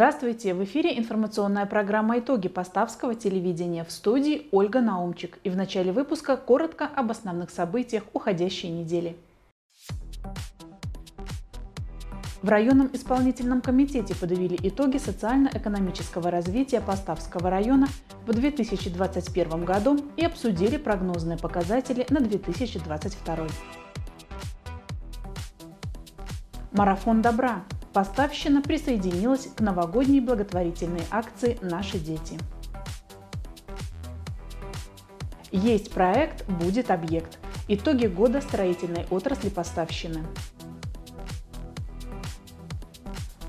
Здравствуйте! В эфире информационная программа «Итоги Поставского телевидения» в студии Ольга Наумчик. И в начале выпуска коротко об основных событиях уходящей недели. В районном исполнительном комитете подавили итоги социально-экономического развития Поставского района в 2021 году и обсудили прогнозные показатели на 2022. Марафон добра. Поставщина присоединилась к новогодней благотворительной акции «Наши дети». Есть проект, будет объект. Итоги года строительной отрасли поставщины.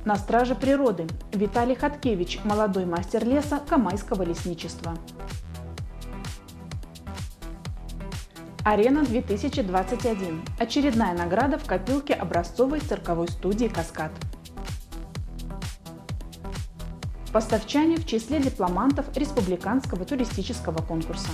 На страже природы Виталий Хаткевич, молодой мастер леса Камайского лесничества. Арена 2021. Очередная награда в копилке образцовой цирковой студии «Каскад». Поставчане в числе дипломантов республиканского туристического конкурса.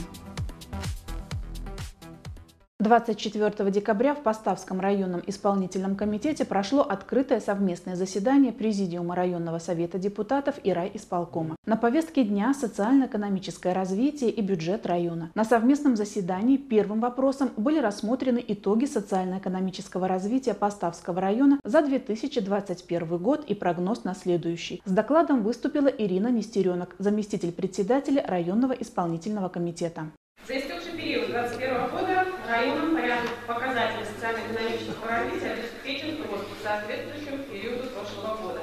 24 декабря в Поставском районном исполнительном комитете прошло открытое совместное заседание Президиума районного совета депутатов и райисполкома. На повестке дня социально-экономическое развитие и бюджет района. На совместном заседании первым вопросом были рассмотрены итоги социально-экономического развития Поставского района за 2021 год и прогноз на следующий. С докладом выступила Ирина Нестеренок, заместитель председателя районного исполнительного комитета. За истекший период 2021 года районом порядок показателей социально-экономического развития обеспечен рост соответствующему периоду прошлого года.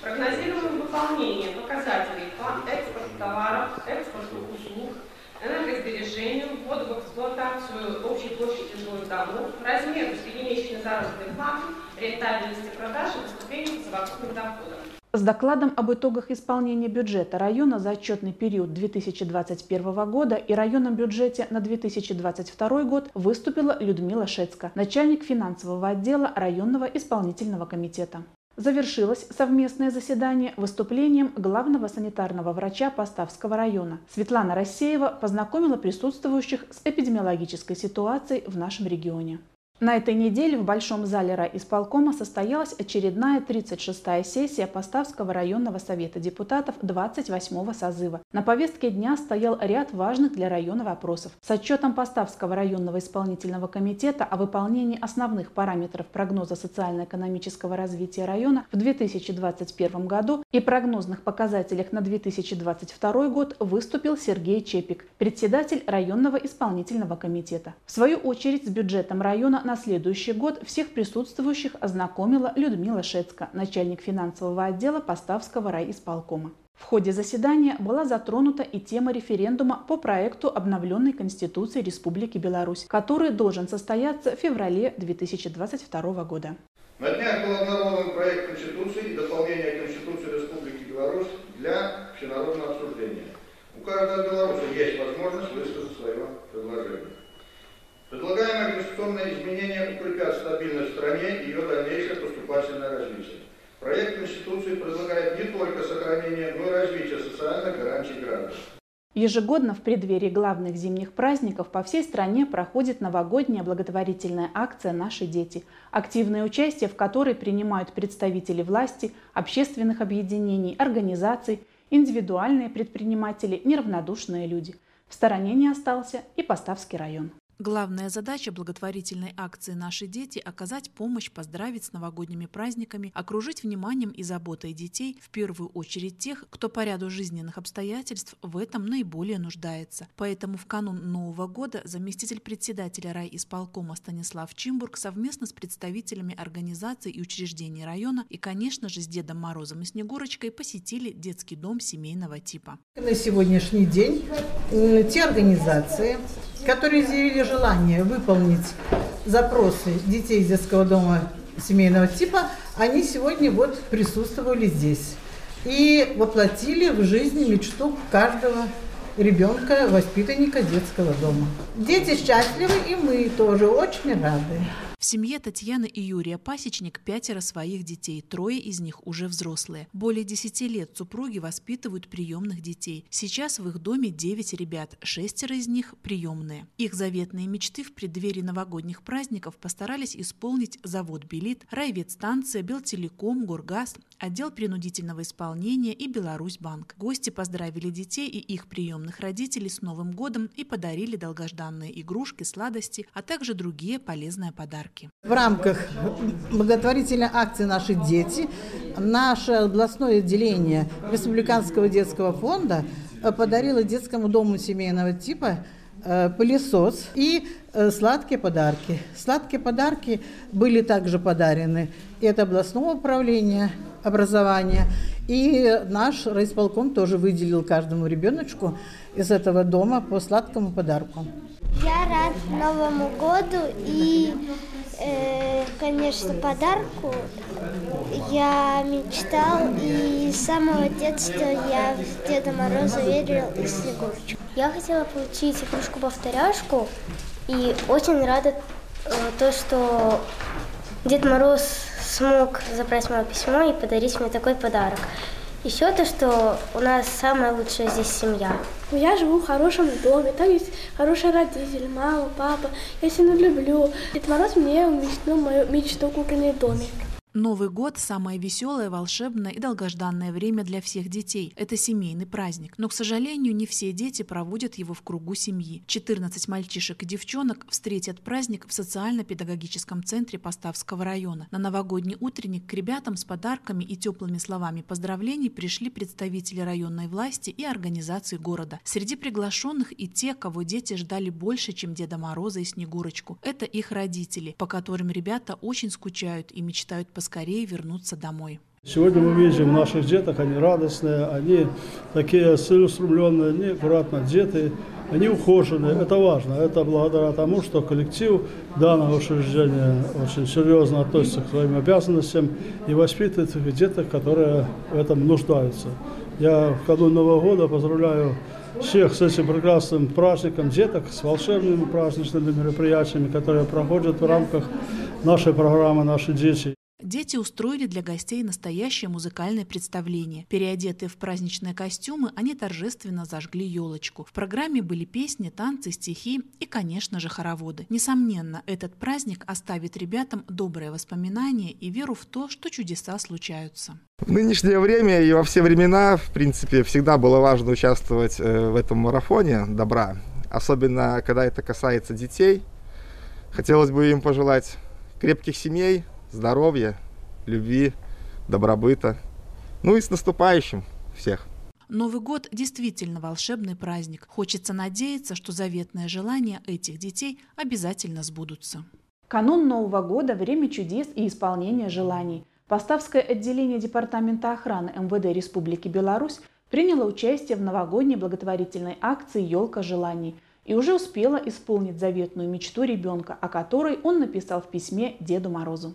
Прогнозируемое выполнение показателей по экспорту товаров, экспорту услуг, энергосбережению, вводу в эксплуатацию общей площади жилых домов, размеру среднемесячной заработной платы, рентабельности продаж и поступления совокупных доходов. С докладом об итогах исполнения бюджета района за отчетный период 2021 года и районном бюджете на 2022 год выступила Людмила Шецка, начальник финансового отдела районного исполнительного комитета. Завершилось совместное заседание выступлением главного санитарного врача Поставского района. Светлана Рассеева познакомила присутствующих с эпидемиологической ситуацией в нашем регионе. На этой неделе в Большом зале райисполкома состоялась очередная 36-я сессия Поставского районного совета депутатов 28-го созыва. На повестке дня стоял ряд важных для района вопросов. С отчетом Поставского районного исполнительного комитета о выполнении основных параметров прогноза социально-экономического развития района в 2021 году и прогнозных показателях на 2022 год выступил Сергей Чепик, председатель районного исполнительного комитета. В свою очередь с бюджетом района на следующий год всех присутствующих ознакомила Людмила Шецка, начальник финансового отдела Поставского райисполкома. В ходе заседания была затронута и тема референдума по проекту обновленной Конституции Республики Беларусь, который должен состояться в феврале 2022 года. На днях был обнародован проект Конституции и дополнение Конституции Республики Беларусь для всенародного обсуждения. У каждого белоруса есть возможность высказать свое предложение. Конституционное изменение укрепят стабильность в стране и ее дальнейшее поступательное развитие. Проект Конституции предлагает не только сохранение, но и развитие социальных гарантий граждан. Ежегодно в преддверии главных зимних праздников по всей стране проходит новогодняя благотворительная акция «Наши дети», активное участие в которой принимают представители власти, общественных объединений, организаций, индивидуальные предприниматели, неравнодушные люди. В стороне не остался и Поставский район. Главная задача благотворительной акции «Наши дети» – оказать помощь, поздравить с новогодними праздниками, окружить вниманием и заботой детей, в первую очередь тех, кто по ряду жизненных обстоятельств в этом наиболее нуждается. Поэтому в канун Нового года заместитель председателя райисполкома Станислав Чимбург совместно с представителями организаций и учреждений района и, конечно же, с Дедом Морозом и Снегурочкой посетили детский дом семейного типа. На сегодняшний день те организации, которые заявили желание выполнить запросы детей из детского дома семейного типа, они сегодня вот присутствовали здесь и воплотили в жизни мечту каждого ребенка, воспитанника детского дома. Дети счастливы, и мы тоже очень рады. В семье Татьяны и Юрия Пасечник пятеро своих детей, трое из них уже взрослые. Более десяти лет супруги воспитывают приемных детей. Сейчас в их доме девять ребят, шестеро из них приемные. Их заветные мечты в преддверии новогодних праздников постарались исполнить завод «Белит», райветстанция, Белтелеком, Гургаз, отдел принудительного исполнения и Беларусьбанк. Гости поздравили детей и их приемных родителей с Новым годом и подарили долгожданные игрушки, сладости, а также другие полезные подарки. В рамках благотворительной акции «Наши дети» наше областное отделение Республиканского детского фонда подарило детскому дому семейного типа пылесос и э, сладкие подарки. Сладкие подарки были также подарены и от областного управления образования, и наш райисполком тоже выделил каждому ребеночку из этого дома по сладкому подарку. Я рад Новому году и, э, конечно, подарку. Я мечтал и с самого детства я в Деда Мороза верил и Снегурочку. Я хотела получить игрушку-повторяшку и очень рада э, то, что Дед Мороз смог забрать мое письмо и подарить мне такой подарок. Еще то, что у нас самая лучшая здесь семья. Я живу в хорошем доме, там есть хорошие родители, мама, папа. Я сильно люблю. Дед Мороз мне уместил мою мечту кукольный домик. Новый год – самое веселое, волшебное и долгожданное время для всех детей. Это семейный праздник. Но, к сожалению, не все дети проводят его в кругу семьи. 14 мальчишек и девчонок встретят праздник в социально-педагогическом центре Поставского района. На новогодний утренник к ребятам с подарками и теплыми словами поздравлений пришли представители районной власти и организации города. Среди приглашенных и те, кого дети ждали больше, чем Деда Мороза и Снегурочку. Это их родители, по которым ребята очень скучают и мечтают поскорее поскорее вернуться домой. Сегодня мы видим наших деток, они радостные, они такие целеустремленные, они аккуратно одеты, они ухоженные. Это важно. Это благодаря тому, что коллектив данного учреждения очень серьезно относится к своим обязанностям и воспитывает этих деток, которые в этом нуждаются. Я в году Нового года поздравляю всех с этим прекрасным праздником деток, с волшебными праздничными мероприятиями, которые проходят в рамках нашей программы «Наши дети». Дети устроили для гостей настоящее музыкальное представление. Переодетые в праздничные костюмы, они торжественно зажгли елочку. В программе были песни, танцы, стихи и, конечно же, хороводы. Несомненно, этот праздник оставит ребятам добрые воспоминания и веру в то, что чудеса случаются. В нынешнее время и во все времена, в принципе, всегда было важно участвовать э, в этом марафоне добра. Особенно, когда это касается детей. Хотелось бы им пожелать крепких семей, здоровья, любви, добробыта. Ну и с наступающим всех! Новый год действительно волшебный праздник. Хочется надеяться, что заветные желания этих детей обязательно сбудутся. Канун Нового года – время чудес и исполнения желаний. Поставское отделение Департамента охраны МВД Республики Беларусь приняло участие в новогодней благотворительной акции «Елка желаний» и уже успела исполнить заветную мечту ребенка, о которой он написал в письме Деду Морозу.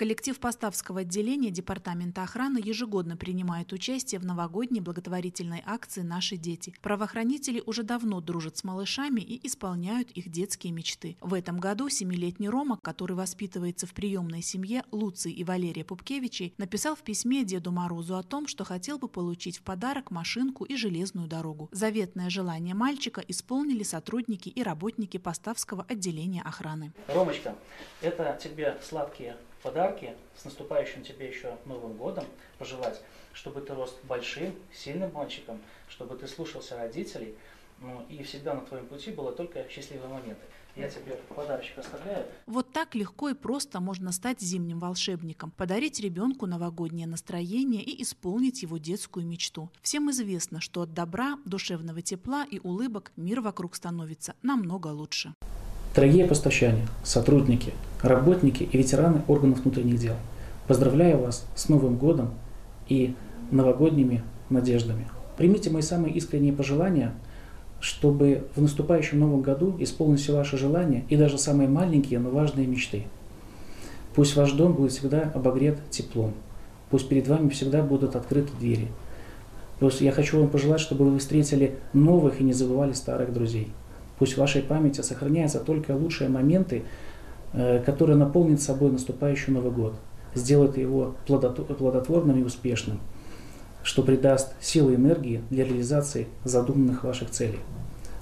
Коллектив Поставского отделения Департамента охраны ежегодно принимает участие в новогодней благотворительной акции «Наши дети». Правоохранители уже давно дружат с малышами и исполняют их детские мечты. В этом году семилетний Рома, который воспитывается в приемной семье Луции и Валерия Пупкевичей, написал в письме Деду Морозу о том, что хотел бы получить в подарок машинку и железную дорогу. Заветное желание мальчика исполнили сотрудники и работники Поставского отделения охраны. Ромочка, это тебе сладкие подарки с наступающим тебе еще Новым годом, пожелать, чтобы ты рос большим, сильным мальчиком, чтобы ты слушался родителей, ну, и всегда на твоем пути было только счастливые моменты. Я тебе подарочек оставляю. Вот так легко и просто можно стать зимним волшебником, подарить ребенку новогоднее настроение и исполнить его детскую мечту. Всем известно, что от добра, душевного тепла и улыбок мир вокруг становится намного лучше. Дорогие поставщане, сотрудники, работники и ветераны органов внутренних дел, поздравляю вас с Новым годом и новогодними надеждами. Примите мои самые искренние пожелания, чтобы в наступающем новом году исполнить все ваши желания и даже самые маленькие, но важные мечты. Пусть ваш дом будет всегда обогрет теплом. Пусть перед вами всегда будут открыты двери. Пусть я хочу вам пожелать, чтобы вы встретили новых и не забывали старых друзей. Пусть в вашей памяти сохраняются только лучшие моменты, э, которые наполнят собой наступающий Новый год, сделает его плодотворным и успешным, что придаст силы и энергии для реализации задуманных ваших целей.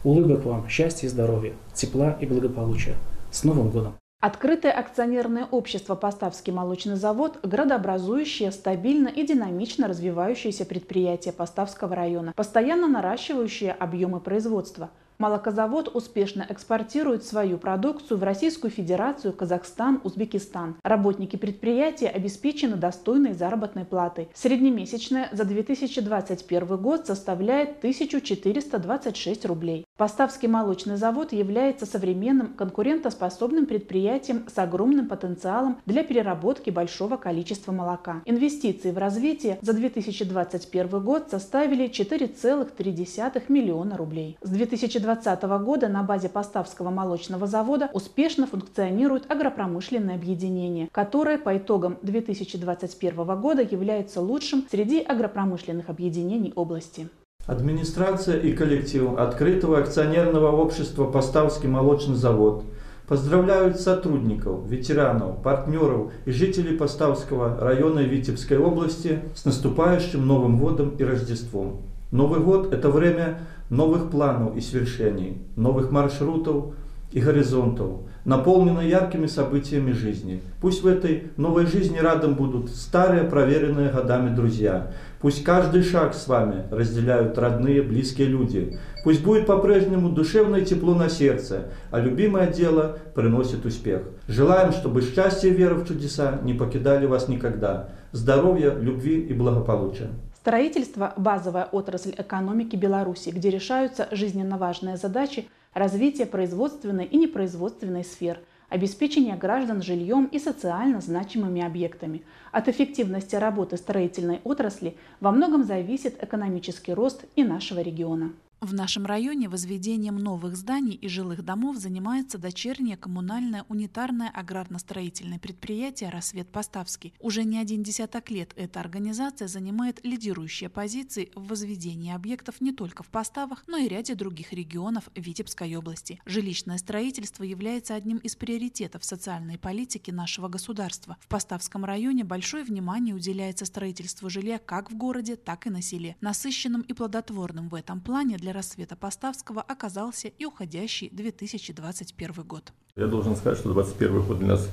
Улыбок вам, счастья и здоровья, тепла и благополучия. С Новым годом! Открытое акционерное общество «Поставский молочный завод» – градообразующее, стабильно и динамично развивающееся предприятие Поставского района, постоянно наращивающее объемы производства – Молокозавод успешно экспортирует свою продукцию в Российскую Федерацию, Казахстан, Узбекистан. Работники предприятия обеспечены достойной заработной платой. Среднемесячная за 2021 год составляет 1426 рублей. Поставский молочный завод является современным конкурентоспособным предприятием с огромным потенциалом для переработки большого количества молока. Инвестиции в развитие за 2021 год составили 4,3 миллиона рублей. С 2020 2020 года на базе Поставского молочного завода успешно функционирует агропромышленное объединение, которое по итогам 2021 года является лучшим среди агропромышленных объединений области. Администрация и коллектив открытого акционерного общества «Поставский молочный завод» поздравляют сотрудников, ветеранов, партнеров и жителей Поставского района Витебской области с наступающим Новым годом и Рождеством. Новый год – это время новых планов и свершений, новых маршрутов и горизонтов, наполнено яркими событиями жизни. Пусть в этой новой жизни рядом будут старые, проверенные годами друзья. Пусть каждый шаг с вами разделяют родные, близкие люди. Пусть будет по-прежнему душевное тепло на сердце, а любимое дело приносит успех. Желаем, чтобы счастье и вера в чудеса не покидали вас никогда. Здоровья, любви и благополучия. Строительство – базовая отрасль экономики Беларуси, где решаются жизненно важные задачи развития производственной и непроизводственной сфер, обеспечения граждан жильем и социально значимыми объектами. От эффективности работы строительной отрасли во многом зависит экономический рост и нашего региона. В нашем районе возведением новых зданий и жилых домов занимается дочернее коммунальное унитарное аграрно-строительное предприятие «Рассвет Поставский». Уже не один десяток лет эта организация занимает лидирующие позиции в возведении объектов не только в Поставах, но и ряде других регионов Витебской области. Жилищное строительство является одним из приоритетов социальной политики нашего государства. В Поставском районе большое внимание уделяется строительству жилья как в городе, так и на селе. Насыщенным и плодотворным в этом плане для для рассвета Поставского оказался и уходящий 2021 год. Я должен сказать, что 2021 год для нас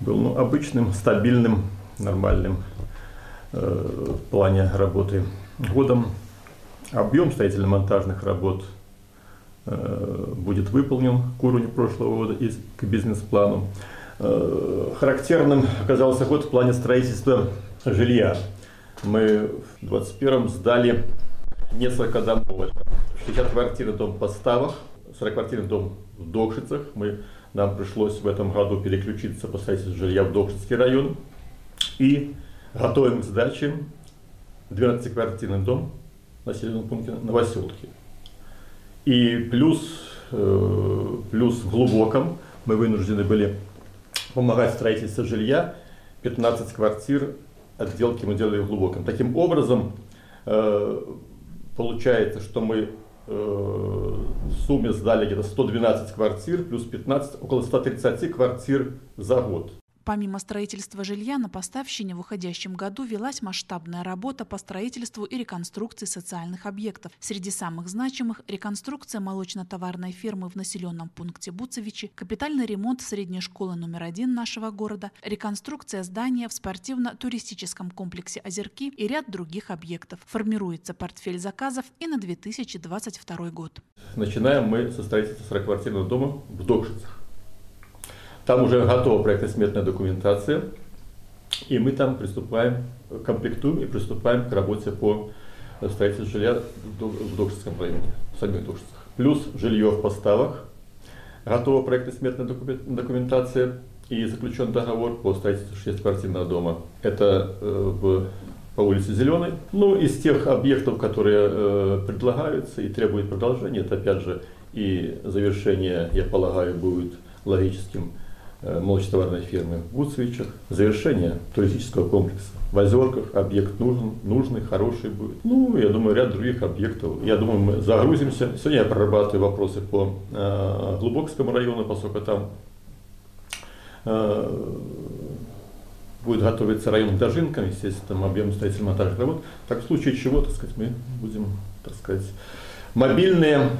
был ну, обычным, стабильным, нормальным э, в плане работы годом. Объем строительно-монтажных работ э, будет выполнен к уровню прошлого года и к бизнес-плану. Э, характерным оказался год в плане строительства жилья. Мы в 2021 сдали несколько домов. 60 квартирный дом в Подставах, 40-квартирный дом в Докшицах. Мы, нам пришлось в этом году переключиться по строительству жилья в Докшицкий район. И готовим к сдаче 12-квартирный дом в населенном пункте Новоселки. И плюс, э, плюс в Глубоком мы вынуждены были помогать в строительстве жилья. 15 квартир отделки мы делали в Глубоком. Таким образом, э, получается, что мы э, в сумме сдали где-то 112 квартир, плюс 15, около 130 квартир за год. Помимо строительства жилья на поставщине в уходящем году велась масштабная работа по строительству и реконструкции социальных объектов. Среди самых значимых – реконструкция молочно-товарной фермы в населенном пункте Буцевичи, капитальный ремонт средней школы номер один нашего города, реконструкция здания в спортивно-туристическом комплексе «Озерки» и ряд других объектов. Формируется портфель заказов и на 2022 год. Начинаем мы со строительства 40-квартирного дома в Докшицах. Там уже готова проектно-сметная документация, и мы там приступаем, комплектуем и приступаем к работе по строительству жилья в Докшинском районе, в самих Докшинцах. Плюс жилье в поставах, готова проектно-сметная документация и заключен договор по строительству 6-квартирного дома. Это э, в, по улице Зеленой. Ну, из тех объектов, которые э, предлагаются и требуют продолжения, это опять же и завершение, я полагаю, будет логическим Э, молочно-товарной фирмы в Гуцвичах. Завершение туристического комплекса в Озерках. Объект нужен, нужный, хороший будет. Ну, я думаю, ряд других объектов. Я думаю, мы загрузимся. Сегодня я прорабатываю вопросы по э, Глубокскому району, поскольку там э, будет готовиться район к Дожинкам, естественно, там объем строительно-монтажных работ. Так в случае чего, так сказать, мы будем, так сказать, мобильные,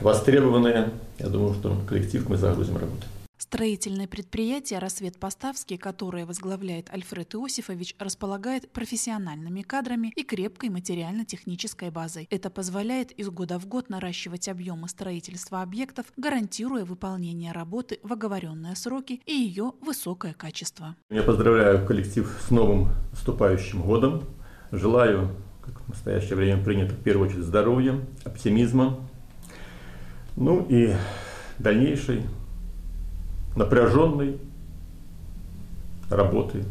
востребованные. Я думаю, что коллектив мы загрузим работать. Строительное предприятие «Рассвет Поставский», которое возглавляет Альфред Иосифович, располагает профессиональными кадрами и крепкой материально-технической базой. Это позволяет из года в год наращивать объемы строительства объектов, гарантируя выполнение работы в оговоренные сроки и ее высокое качество. Я поздравляю коллектив с новым наступающим годом. Желаю, как в настоящее время принято, в первую очередь здоровья, оптимизма, ну и дальнейшей напряженной работы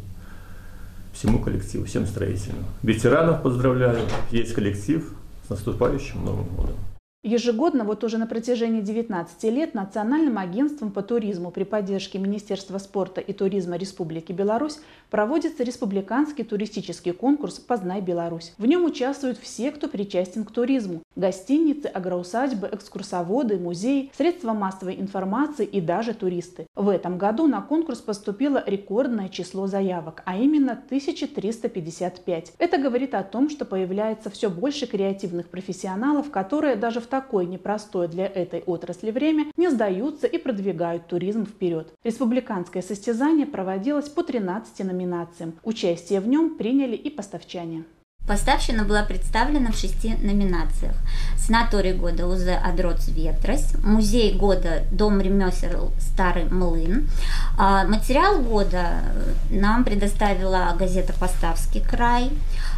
всему коллективу, всем строителям. Ветеранов поздравляю, есть коллектив с наступающим Новым годом. Ежегодно, вот уже на протяжении 19 лет, Национальным агентством по туризму при поддержке Министерства спорта и туризма Республики Беларусь проводится республиканский туристический конкурс «Познай Беларусь». В нем участвуют все, кто причастен к туризму – гостиницы, агроусадьбы, экскурсоводы, музеи, средства массовой информации и даже туристы. В этом году на конкурс поступило рекордное число заявок, а именно 1355. Это говорит о том, что появляется все больше креативных профессионалов, которые даже в такое непростое для этой отрасли время не сдаются и продвигают туризм вперед. Республиканское состязание проводилось по 13 номинациям. Участие в нем приняли и поставчане. Поставщина была представлена в шести номинациях. Санаторий года УЗ «Адроц Ветрось», Музей года «Дом ремесел Старый Млын». А, материал года нам предоставила газета «Поставский край».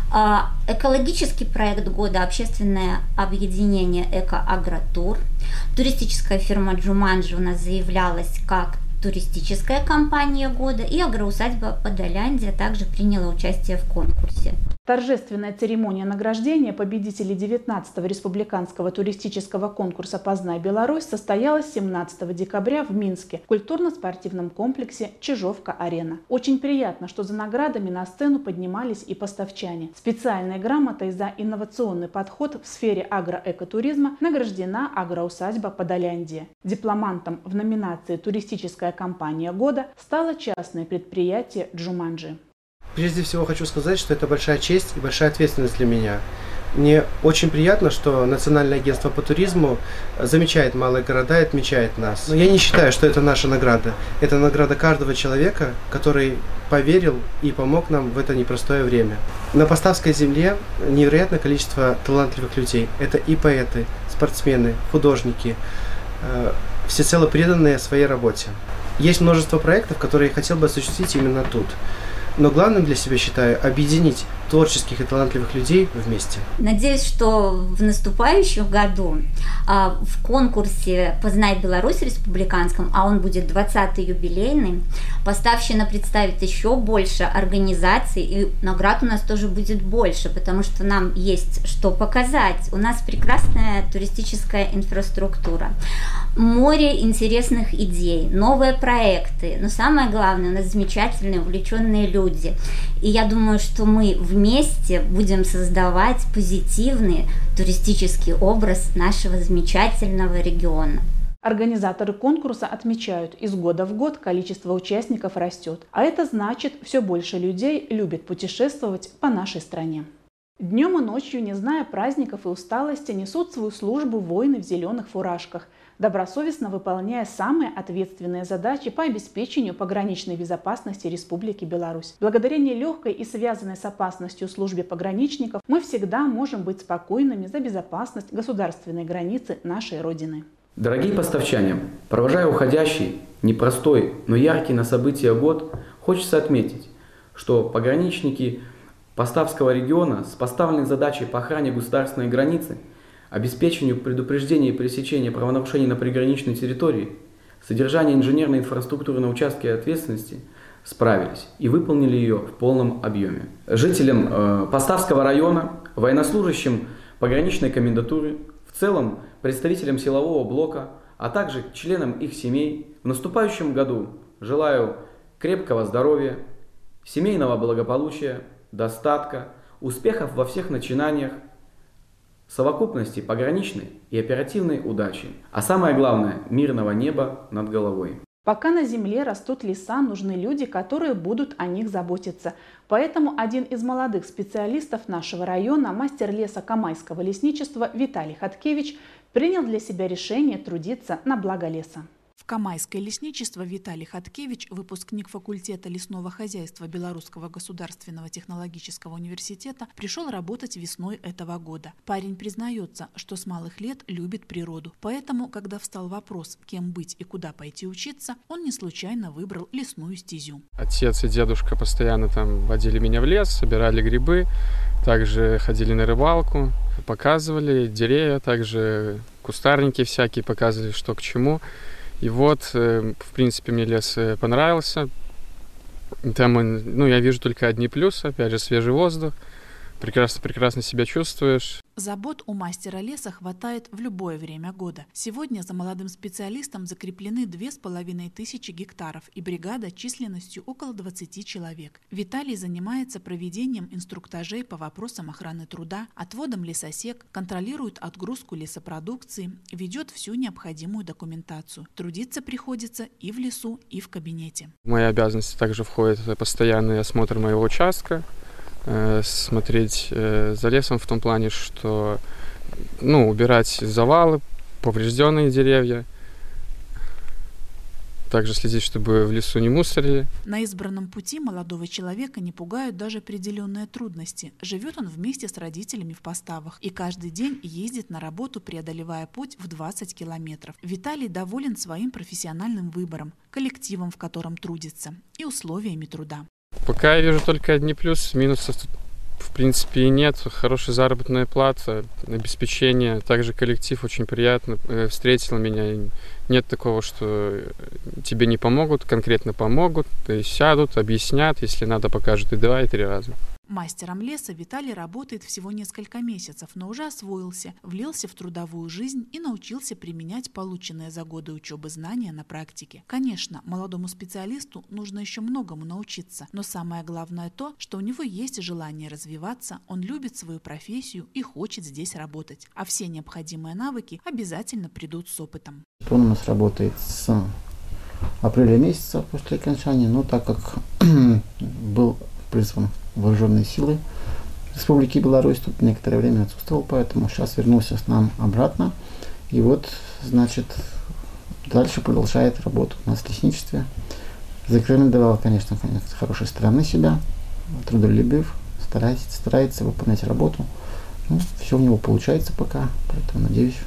А, экологический проект года «Общественное объединение «Эко-Агротур». Туристическая фирма «Джуманджи» у нас заявлялась как туристическая компания года и агроусадьба Подоляндия также приняла участие в конкурсе. Торжественная церемония награждения победителей 19-го республиканского туристического конкурса «Познай Беларусь» состоялась 17 декабря в Минске в культурно-спортивном комплексе «Чижовка-арена». Очень приятно, что за наградами на сцену поднимались и поставчане. Специальной грамотой за инновационный подход в сфере агроэкотуризма награждена агроусадьба Подоляндия. Дипломантом в номинации «Туристическая компания года» стало частное предприятие «Джуманджи». Прежде всего хочу сказать, что это большая честь и большая ответственность для меня. Мне очень приятно, что Национальное агентство по туризму замечает малые города и отмечает нас. Но я не считаю, что это наша награда. Это награда каждого человека, который поверил и помог нам в это непростое время. На Поставской земле невероятное количество талантливых людей. Это и поэты, спортсмены, художники, э, всецело преданные своей работе. Есть множество проектов, которые я хотел бы осуществить именно тут. Но главным для себя считаю объединить творческих и талантливых людей вместе. Надеюсь, что в наступающем году а, в конкурсе «Познай Беларусь» республиканском, а он будет 20-й юбилейный, поставщина представит еще больше организаций, и наград у нас тоже будет больше, потому что нам есть что показать. У нас прекрасная туристическая инфраструктура, море интересных идей, новые проекты, но самое главное, у нас замечательные, увлеченные люди. И я думаю, что мы вместе вместе будем создавать позитивный туристический образ нашего замечательного региона. Организаторы конкурса отмечают, из года в год количество участников растет, а это значит, все больше людей любят путешествовать по нашей стране. Днем и ночью, не зная праздников и усталости, несут свою службу воины в зеленых фуражках – добросовестно выполняя самые ответственные задачи по обеспечению пограничной безопасности Республики Беларусь. Благодаря нелегкой и связанной с опасностью службе пограничников мы всегда можем быть спокойными за безопасность государственной границы нашей Родины. Дорогие поставчане, провожая уходящий, непростой, но яркий на события год, хочется отметить, что пограничники Поставского региона с поставленной задачей по охране государственной границы – обеспечению предупреждения и пресечения правонарушений на приграничной территории, содержание инженерной инфраструктуры на участке ответственности справились и выполнили ее в полном объеме. Жителям э, Поставского района, военнослужащим пограничной комендатуры, в целом представителям силового блока, а также членам их семей в наступающем году желаю крепкого здоровья, семейного благополучия, достатка, успехов во всех начинаниях, совокупности пограничной и оперативной удачи, а самое главное – мирного неба над головой. Пока на земле растут леса, нужны люди, которые будут о них заботиться. Поэтому один из молодых специалистов нашего района, мастер леса Камайского лесничества Виталий Хаткевич, принял для себя решение трудиться на благо леса. В Камайское лесничество Виталий Хаткевич, выпускник факультета лесного хозяйства Белорусского государственного технологического университета, пришел работать весной этого года. Парень признается, что с малых лет любит природу. Поэтому, когда встал вопрос, кем быть и куда пойти учиться, он не случайно выбрал лесную стезю. Отец и дедушка постоянно там водили меня в лес, собирали грибы, также ходили на рыбалку, показывали деревья, также кустарники всякие, показывали, что к чему. И вот, э, в принципе, мне лес э, понравился. Там, ну, я вижу только одни плюсы, опять же, свежий воздух, прекрасно-прекрасно себя чувствуешь. Забот у мастера леса хватает в любое время года. Сегодня за молодым специалистом закреплены две с половиной тысячи гектаров и бригада численностью около 20 человек. Виталий занимается проведением инструктажей по вопросам охраны труда, отводом лесосек, контролирует отгрузку лесопродукции, ведет всю необходимую документацию. Трудиться приходится и в лесу, и в кабинете. В мои обязанности также входит постоянный осмотр моего участка, смотреть э, за лесом в том плане, что ну, убирать завалы, поврежденные деревья, также следить, чтобы в лесу не мусорили. На избранном пути молодого человека не пугают даже определенные трудности. Живет он вместе с родителями в поставах и каждый день ездит на работу, преодолевая путь в 20 километров. Виталий доволен своим профессиональным выбором, коллективом, в котором трудится, и условиями труда. Пока я вижу только одни плюсы, минусов тут в принципе и нет. Хорошая заработная плата, обеспечение. Также коллектив очень приятно э, встретил меня. Нет такого, что тебе не помогут, конкретно помогут, сядут, объяснят, если надо, покажут и два, и три раза. Мастером леса Виталий работает всего несколько месяцев, но уже освоился, влился в трудовую жизнь и научился применять полученные за годы учебы знания на практике. Конечно, молодому специалисту нужно еще многому научиться, но самое главное то, что у него есть желание развиваться, он любит свою профессию и хочет здесь работать. А все необходимые навыки обязательно придут с опытом. Он у нас работает с апреля месяца после окончания, но так как был призван вооруженные силы Республики Беларусь. Тут некоторое время отсутствовал, поэтому сейчас вернулся с нам обратно. И вот, значит, дальше продолжает работу у нас в лесничестве. Зарекомендовал, конечно, конечно, с хорошей стороны себя, трудолюбив, старается, старается выполнять работу. Ну, все у него получается пока, поэтому надеюсь,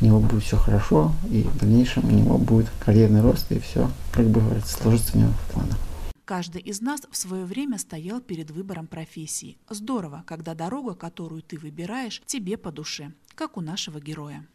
у него будет все хорошо, и в дальнейшем у него будет карьерный рост, и все, как бы говорится, сложится у него в планах. Каждый из нас в свое время стоял перед выбором профессии. Здорово, когда дорога, которую ты выбираешь, тебе по душе, как у нашего героя.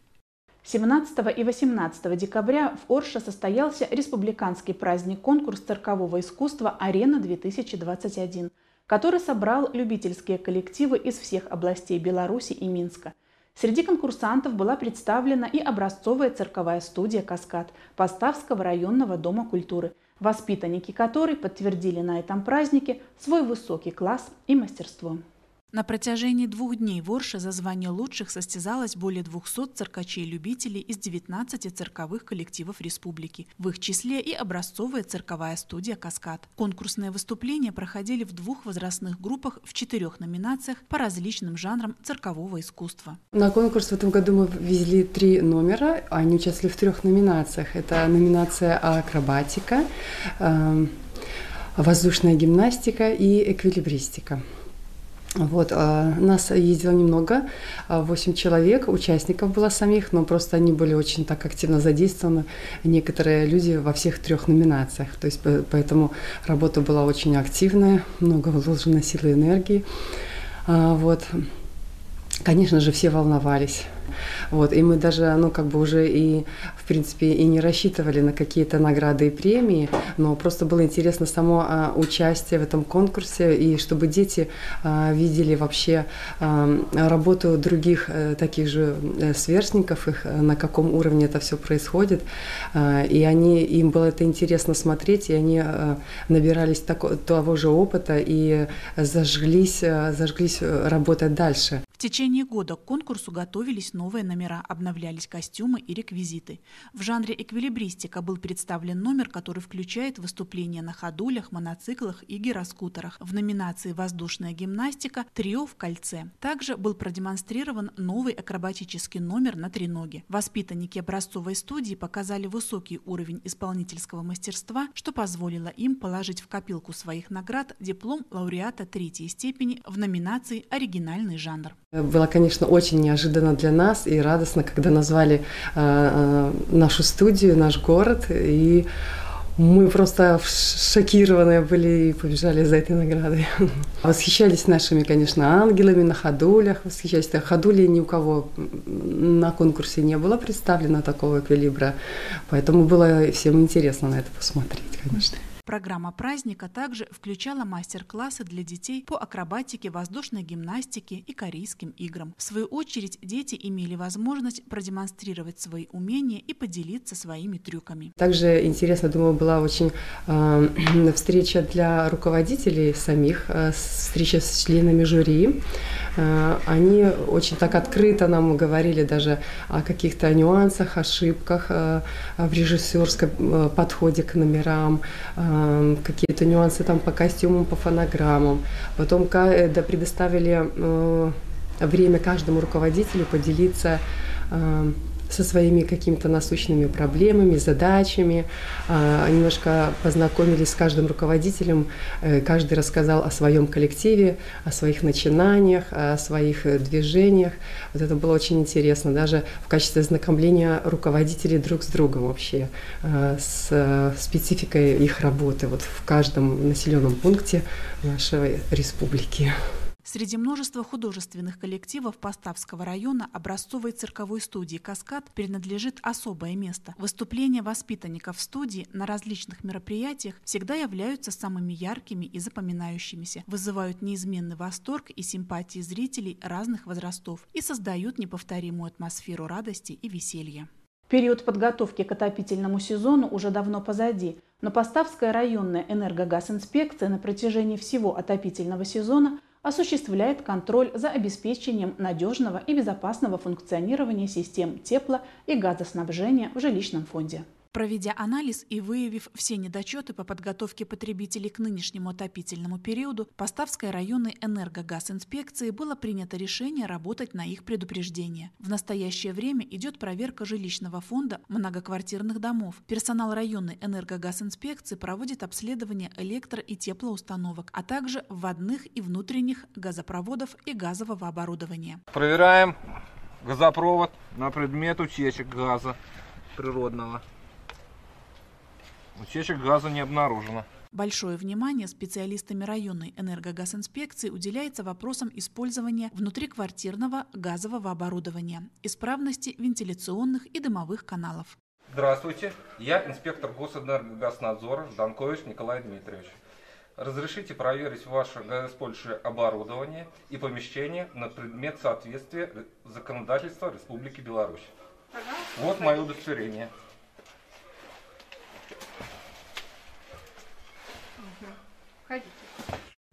17 и 18 декабря в Орше состоялся республиканский праздник-конкурс циркового искусства «Арена-2021», который собрал любительские коллективы из всех областей Беларуси и Минска. Среди конкурсантов была представлена и образцовая цирковая студия «Каскад» Поставского районного дома культуры – воспитанники которой подтвердили на этом празднике свой высокий класс и мастерство. На протяжении двух дней в Орше за звание лучших состязалось более 200 циркачей-любителей из 19 цирковых коллективов республики. В их числе и образцовая цирковая студия «Каскад». Конкурсные выступления проходили в двух возрастных группах в четырех номинациях по различным жанрам циркового искусства. На конкурс в этом году мы везли три номера. Они участвовали в трех номинациях. Это номинация «Акробатика», эм, «Воздушная гимнастика» и «Эквилибристика». Вот, а, нас ездило немного, 8 а, человек, участников было самих, но просто они были очень так активно задействованы, некоторые люди во всех трех номинациях, то есть поэтому работа была очень активная, много вложено силы и энергии. А, вот. Конечно же, все волновались. Вот, и мы даже, ну, как бы уже и, в принципе, и не рассчитывали на какие-то награды и премии, но просто было интересно само а, участие в этом конкурсе, и чтобы дети а, видели вообще а, работу других а, таких же а, сверстников, их, а, на каком уровне это все происходит, а, и они, им было это интересно смотреть, и они а, набирались тако, того же опыта и зажглись, зажглись работать дальше. В течение года к конкурсу готовились новые номера, обновлялись костюмы и реквизиты. В жанре эквилибристика был представлен номер, который включает выступления на ходулях, моноциклах и гироскутерах. В номинации «Воздушная гимнастика» «Трио в кольце». Также был продемонстрирован новый акробатический номер на треноге. Воспитанники образцовой студии показали высокий уровень исполнительского мастерства, что позволило им положить в копилку своих наград диплом лауреата третьей степени в номинации «Оригинальный жанр». Было, конечно, очень неожиданно для нас и радостно, когда назвали э, нашу студию, наш город. И мы просто шокированные были и побежали за этой наградой. Восхищались нашими, конечно, ангелами на ходулях. Восхищались. Ходули ни у кого на конкурсе не было представлено такого эквилибра. Поэтому было всем интересно на это посмотреть, конечно. Программа праздника также включала мастер-классы для детей по акробатике, воздушной гимнастике и корейским играм. В свою очередь, дети имели возможность продемонстрировать свои умения и поделиться своими трюками. Также интересно, думаю, была очень э, встреча для руководителей самих, э, встреча с членами жюри. Э, они очень так открыто нам говорили даже о каких-то нюансах, ошибках э, в режиссерском э, подходе к номерам, какие-то нюансы там по костюмам, по фонограммам. Потом да, предоставили время каждому руководителю поделиться со своими какими-то насущными проблемами, задачами. А, немножко познакомились с каждым руководителем, э, каждый рассказал о своем коллективе, о своих начинаниях, о своих э, движениях. Вот это было очень интересно, даже в качестве знакомления руководителей друг с другом вообще, э, с спецификой их работы вот в каждом населенном пункте нашей республики. Среди множества художественных коллективов Поставского района образцовой цирковой студии «Каскад» принадлежит особое место. Выступления воспитанников студии на различных мероприятиях всегда являются самыми яркими и запоминающимися, вызывают неизменный восторг и симпатии зрителей разных возрастов и создают неповторимую атмосферу радости и веселья. Период подготовки к отопительному сезону уже давно позади, но Поставская районная энергогазинспекция на протяжении всего отопительного сезона осуществляет контроль за обеспечением надежного и безопасного функционирования систем тепло- и газоснабжения в жилищном фонде. Проведя анализ и выявив все недочеты по подготовке потребителей к нынешнему отопительному периоду, Поставской районной энергогазинспекции было принято решение работать на их предупреждение. В настоящее время идет проверка жилищного фонда многоквартирных домов. Персонал районной энергогазинспекции проводит обследование электро- и теплоустановок, а также вводных и внутренних газопроводов и газового оборудования. Проверяем газопровод на предмет утечек газа природного. Утечек газа не обнаружено. Большое внимание специалистами районной энергогазинспекции уделяется вопросам использования внутриквартирного газового оборудования, исправности вентиляционных и дымовых каналов. Здравствуйте, я инспектор Госэнергогазнадзора Данкович Николай Дмитриевич. Разрешите проверить ваше газоиспользующее оборудование и помещение на предмет соответствия законодательства Республики Беларусь. Вот мое удостоверение. Ходите.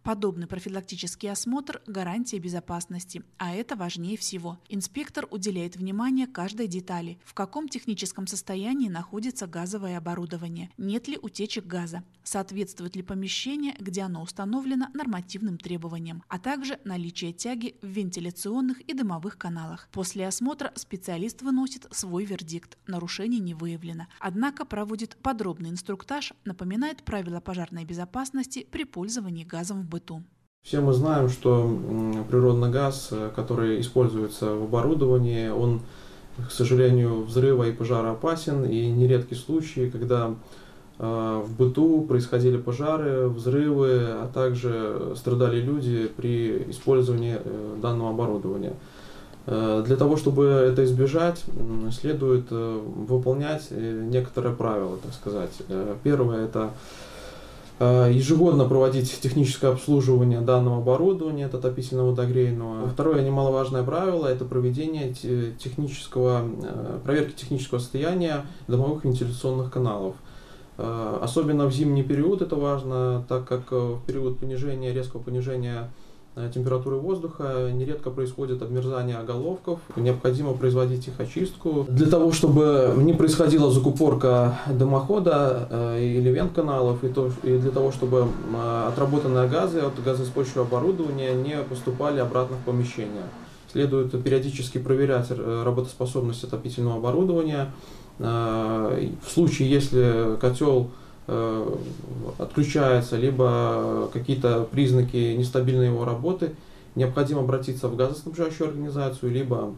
Подобный профилактический осмотр – гарантия безопасности, а это важнее всего. Инспектор уделяет внимание каждой детали, в каком техническом состоянии находится газовое оборудование, нет ли утечек газа, соответствует ли помещение, где оно установлено нормативным требованиям, а также наличие тяги в вентиляционных и дымовых каналах. После осмотра специалист выносит свой вердикт – нарушений не выявлено, однако проводит подробный инструктаж, напоминает правила пожарной безопасности при пользовании газом в быту. Все мы знаем, что природный газ, э, который используется в оборудовании, он, к сожалению, взрыва и пожара опасен, и нередки случаи, когда э, в быту происходили пожары, взрывы, а также страдали люди при использовании э, данного оборудования. Для того, чтобы это избежать, следует выполнять некоторые правила, так сказать. Первое – это ежегодно проводить техническое обслуживание данного оборудования, это отопительного водогрейного. Второе немаловажное правило – это проведение технического, э, проверки технического состояния домовых вентиляционных каналов. Э, особенно в зимний период это важно, так как в период понижения, резкого понижения Э, температуры воздуха, нередко происходит обмерзание оголовков, необходимо производить их очистку. Для того, чтобы не происходила закупорка дымохода э, или вент-каналов, и, то, и для того, чтобы э, отработанные газы от газоиспользующего оборудования не поступали обратно в помещение. Следует периодически проверять работоспособность отопительного оборудования. В случае, если котел Э, отключается, либо какие-то признаки нестабильной его работы, необходимо обратиться в газоснабжающую организацию, либо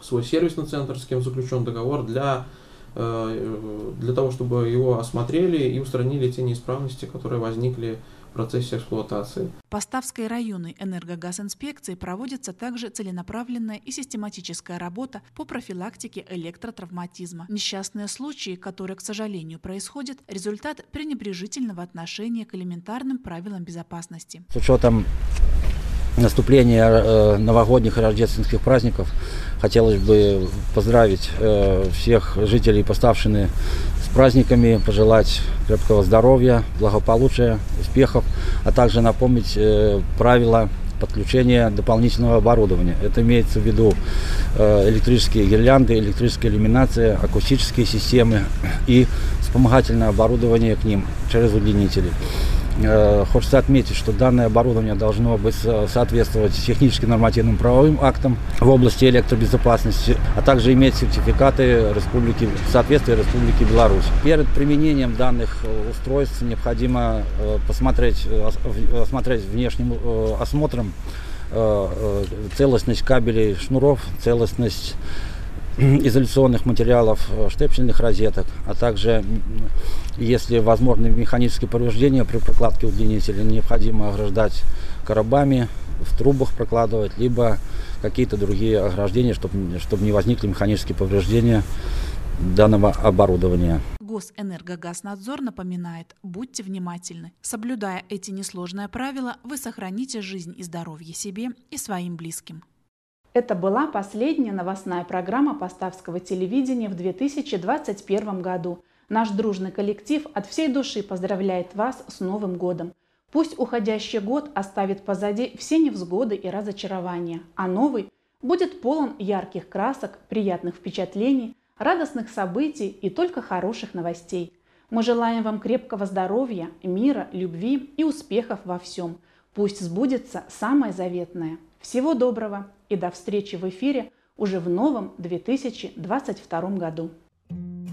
свой сервисный центр, с кем заключен договор, для, э, для того, чтобы его осмотрели и устранили те неисправности, которые возникли процессе эксплуатации. В Поставской районной энергогазинспекции проводится также целенаправленная и систематическая работа по профилактике электротравматизма. Несчастные случаи, которые, к сожалению, происходят, результат пренебрежительного отношения к элементарным правилам безопасности. С учетом наступления э, новогодних и рождественских праздников хотелось бы поздравить э, всех жителей Поставшины с праздниками, пожелать крепкого здоровья, благополучия, успехов, а также напомнить э, правила подключения дополнительного оборудования. Это имеется в виду электрические гирлянды, электрическая иллюминация, акустические системы и вспомогательное оборудование к ним через удлинители. Э, хочется отметить, что данное оборудование должно быть соответствовать техническим нормативным правовым актам в области электробезопасности, а также иметь сертификаты республики, в соответствии Республики Беларусь. Перед применением данных э, устройств необходимо э, посмотреть, осмотреть внешним осмотром целостность кабелей, шнуров, целостность изоляционных материалов, э, штепсельных розеток, а также, если возможны механические повреждения при прокладке удлинителя, необходимо ограждать коробами, в трубах прокладывать, либо какие-то другие ограждения, чтобы, чтобы не возникли механические повреждения данного оборудования. Госэнергогазнадзор напоминает, будьте внимательны. Соблюдая эти несложные правила, вы сохраните жизнь и здоровье себе и своим близким. Это была последняя новостная программа Поставского телевидения в 2021 году. Наш дружный коллектив от всей души поздравляет вас с Новым годом. Пусть уходящий год оставит позади все невзгоды и разочарования, а новый будет полон ярких красок, приятных впечатлений, радостных событий и только хороших новостей. Мы желаем вам крепкого здоровья, мира, любви и успехов во всем. Пусть сбудется самое заветное. Всего доброго! и до встречи в эфире уже в новом 2022 году.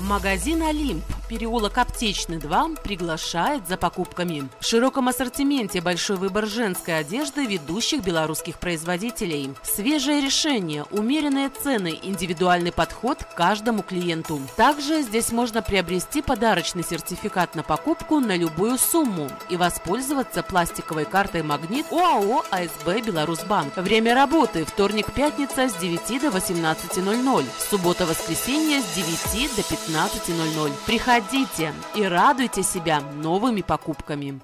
Магазин «Олимп», переулок Аптечный 2, приглашает за покупками. В широком ассортименте большой выбор женской одежды ведущих белорусских производителей. Свежее решение, умеренные цены, индивидуальный подход к каждому клиенту. Также здесь можно приобрести подарочный сертификат на покупку на любую сумму и воспользоваться пластиковой картой «Магнит» ОАО «АСБ Беларусьбанк». Время работы – вторник-пятница с 9 до 18.00, суббота-воскресенье с 9 до 15 15.00. Приходите и радуйте себя новыми покупками.